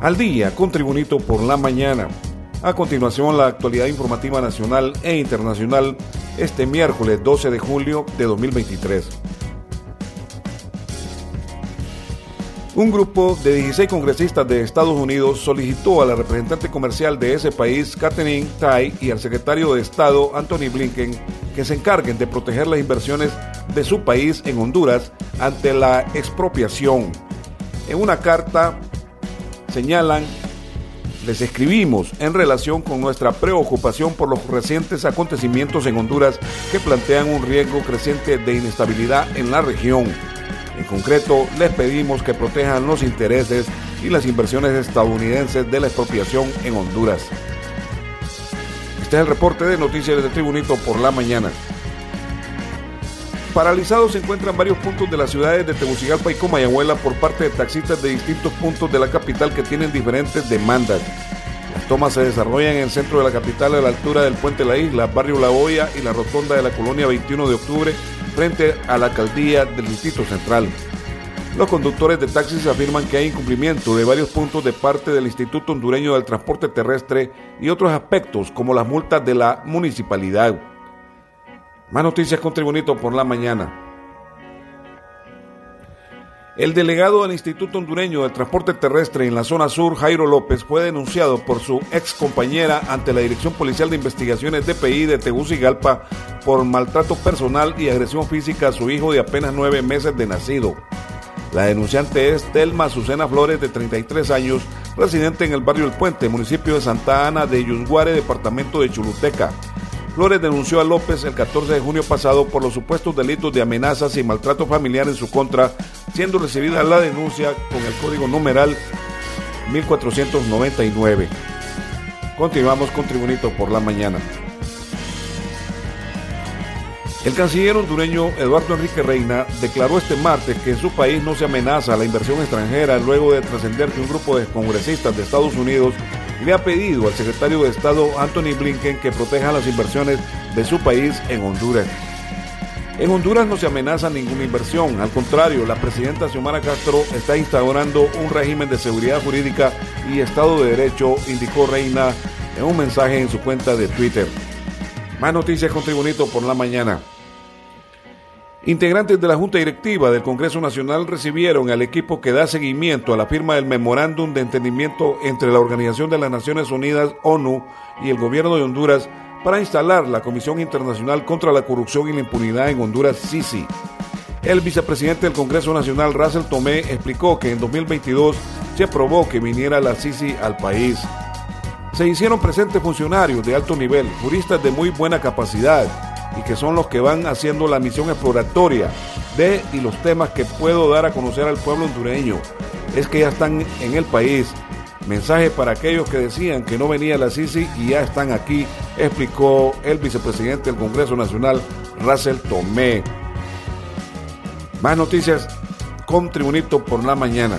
Al día con Tribunito por la mañana. A continuación, la actualidad informativa nacional e internacional este miércoles 12 de julio de 2023. Un grupo de 16 congresistas de Estados Unidos solicitó a la representante comercial de ese país, Catherine Tai, y al secretario de Estado, Anthony Blinken, que se encarguen de proteger las inversiones de su país en Honduras ante la expropiación. En una carta señalan, les escribimos en relación con nuestra preocupación por los recientes acontecimientos en Honduras que plantean un riesgo creciente de inestabilidad en la región. En concreto, les pedimos que protejan los intereses y las inversiones estadounidenses de la expropiación en Honduras. Este es el reporte de noticias de Tribunito por la mañana. Paralizados se encuentran varios puntos de las ciudades de Tegucigalpa y Comayagüela por parte de taxistas de distintos puntos de la capital que tienen diferentes demandas. Las tomas se desarrollan en el centro de la capital a la altura del puente La Isla, barrio La Hoya y la rotonda de la colonia 21 de octubre frente a la alcaldía del Distrito Central. Los conductores de taxis afirman que hay incumplimiento de varios puntos de parte del Instituto Hondureño del Transporte Terrestre y otros aspectos como las multas de la municipalidad. Más noticias con Tribunito por la mañana. El delegado del Instituto Hondureño del Transporte Terrestre en la zona sur, Jairo López, fue denunciado por su ex compañera ante la Dirección Policial de Investigaciones DPI de Tegucigalpa por maltrato personal y agresión física a su hijo de apenas nueve meses de nacido. La denunciante es Telma Azucena Flores, de 33 años, residente en el barrio El Puente, municipio de Santa Ana de Yusguare, departamento de Chuluteca. Flores denunció a López el 14 de junio pasado por los supuestos delitos de amenazas y maltrato familiar en su contra, siendo recibida la denuncia con el código numeral 1499. Continuamos con Tribunito por la mañana. El canciller hondureño Eduardo Enrique Reina declaró este martes que en su país no se amenaza la inversión extranjera luego de trascender que un grupo de congresistas de Estados Unidos le ha pedido al secretario de Estado Anthony Blinken que proteja las inversiones de su país en Honduras. En Honduras no se amenaza ninguna inversión, al contrario, la presidenta Xiomara Castro está instaurando un régimen de seguridad jurídica y Estado de Derecho, indicó Reina en un mensaje en su cuenta de Twitter. Más noticias con Tribunito por la mañana. Integrantes de la Junta Directiva del Congreso Nacional recibieron al equipo que da seguimiento a la firma del memorándum de entendimiento entre la Organización de las Naciones Unidas, ONU, y el gobierno de Honduras para instalar la Comisión Internacional contra la Corrupción y la Impunidad en Honduras, CICI. El vicepresidente del Congreso Nacional, Russell Tomé, explicó que en 2022 se aprobó que viniera la CICI al país. Se hicieron presentes funcionarios de alto nivel, juristas de muy buena capacidad, y que son los que van haciendo la misión exploratoria de y los temas que puedo dar a conocer al pueblo hondureño. Es que ya están en el país. Mensaje para aquellos que decían que no venía la Sisi y ya están aquí, explicó el vicepresidente del Congreso Nacional, Russell Tomé. Más noticias con Tribunito por la mañana.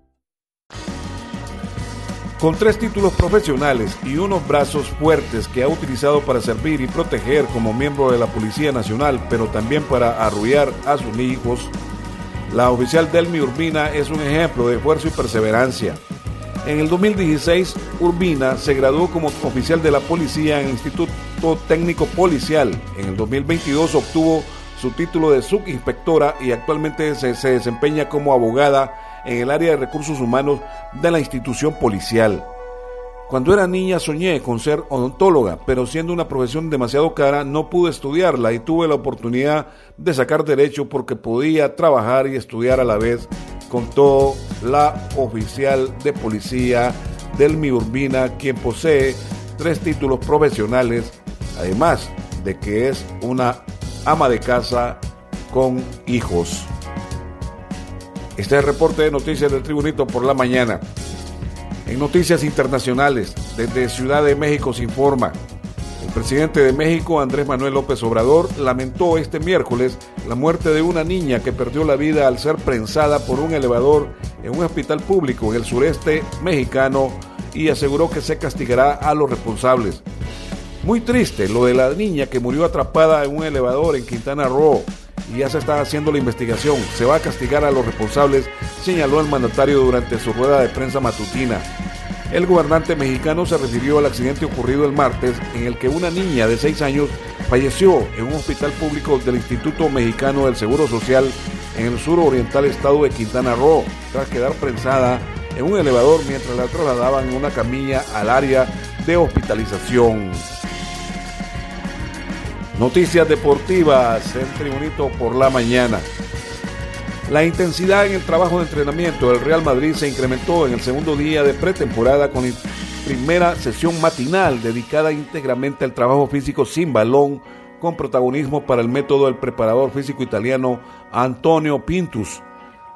Con tres títulos profesionales y unos brazos fuertes que ha utilizado para servir y proteger como miembro de la Policía Nacional, pero también para arrullar a sus hijos, la oficial Delmi Urbina es un ejemplo de esfuerzo y perseverancia. En el 2016, Urbina se graduó como oficial de la policía en el Instituto Técnico Policial. En el 2022 obtuvo su título de subinspectora y actualmente se desempeña como abogada en el área de recursos humanos de la institución policial. Cuando era niña soñé con ser odontóloga, pero siendo una profesión demasiado cara no pude estudiarla y tuve la oportunidad de sacar derecho porque podía trabajar y estudiar a la vez con todo la oficial de policía del Mi Urbina, quien posee tres títulos profesionales, además de que es una ama de casa con hijos. Este es el reporte de noticias del Tribunito por la mañana. En noticias internacionales, desde Ciudad de México se informa. El presidente de México, Andrés Manuel López Obrador, lamentó este miércoles la muerte de una niña que perdió la vida al ser prensada por un elevador en un hospital público en el sureste mexicano y aseguró que se castigará a los responsables. Muy triste lo de la niña que murió atrapada en un elevador en Quintana Roo y ya se está haciendo la investigación. Se va a castigar a los responsables, señaló el mandatario durante su rueda de prensa matutina. El gobernante mexicano se refirió al accidente ocurrido el martes en el que una niña de 6 años falleció en un hospital público del Instituto Mexicano del Seguro Social en el sur oriental estado de Quintana Roo, tras quedar prensada en un elevador mientras la trasladaban en una camilla al área de hospitalización. Noticias deportivas en Tribunito por la mañana. La intensidad en el trabajo de entrenamiento del Real Madrid se incrementó en el segundo día de pretemporada con la primera sesión matinal dedicada íntegramente al trabajo físico sin balón con protagonismo para el método del preparador físico italiano Antonio Pintus.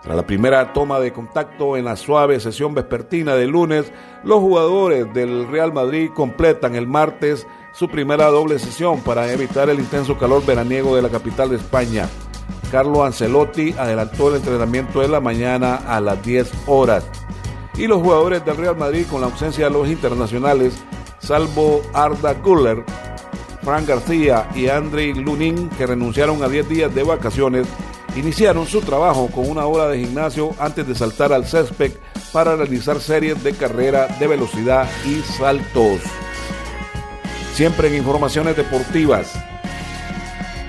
Tras la primera toma de contacto en la suave sesión vespertina del lunes, los jugadores del Real Madrid completan el martes su primera doble sesión para evitar el intenso calor veraniego de la capital de España. Carlo Ancelotti adelantó el entrenamiento de la mañana a las 10 horas. Y los jugadores del Real Madrid, con la ausencia de los internacionales, salvo Arda Guller, Fran García y Andrei Lunin, que renunciaron a 10 días de vacaciones, iniciaron su trabajo con una hora de gimnasio antes de saltar al césped para realizar series de carrera de velocidad y saltos. Siempre en informaciones deportivas.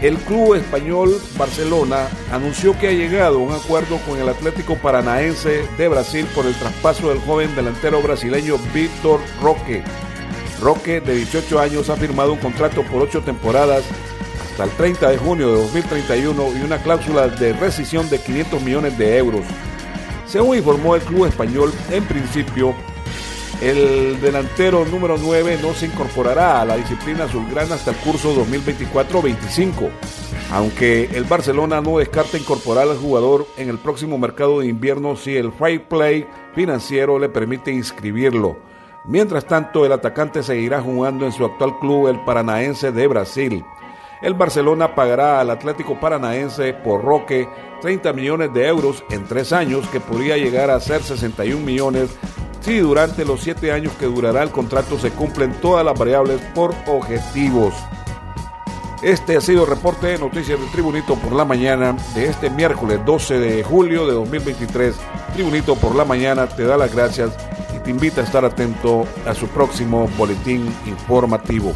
El club español Barcelona anunció que ha llegado a un acuerdo con el Atlético Paranaense de Brasil por el traspaso del joven delantero brasileño Víctor Roque. Roque, de 18 años, ha firmado un contrato por 8 temporadas hasta el 30 de junio de 2031 y una cláusula de rescisión de 500 millones de euros. Según informó el club español, en principio, el delantero número 9 no se incorporará a la disciplina azulgrana hasta el curso 2024-25, aunque el Barcelona no descarta incorporar al jugador en el próximo mercado de invierno si el fair play financiero le permite inscribirlo. Mientras tanto, el atacante seguirá jugando en su actual club, el Paranaense de Brasil. El Barcelona pagará al Atlético Paranaense por Roque 30 millones de euros en tres años, que podría llegar a ser 61 millones si durante los siete años que durará el contrato se cumplen todas las variables por objetivos. Este ha sido el reporte de noticias del Tribunito por la mañana de este miércoles 12 de julio de 2023. Tribunito por la mañana te da las gracias y te invita a estar atento a su próximo boletín informativo.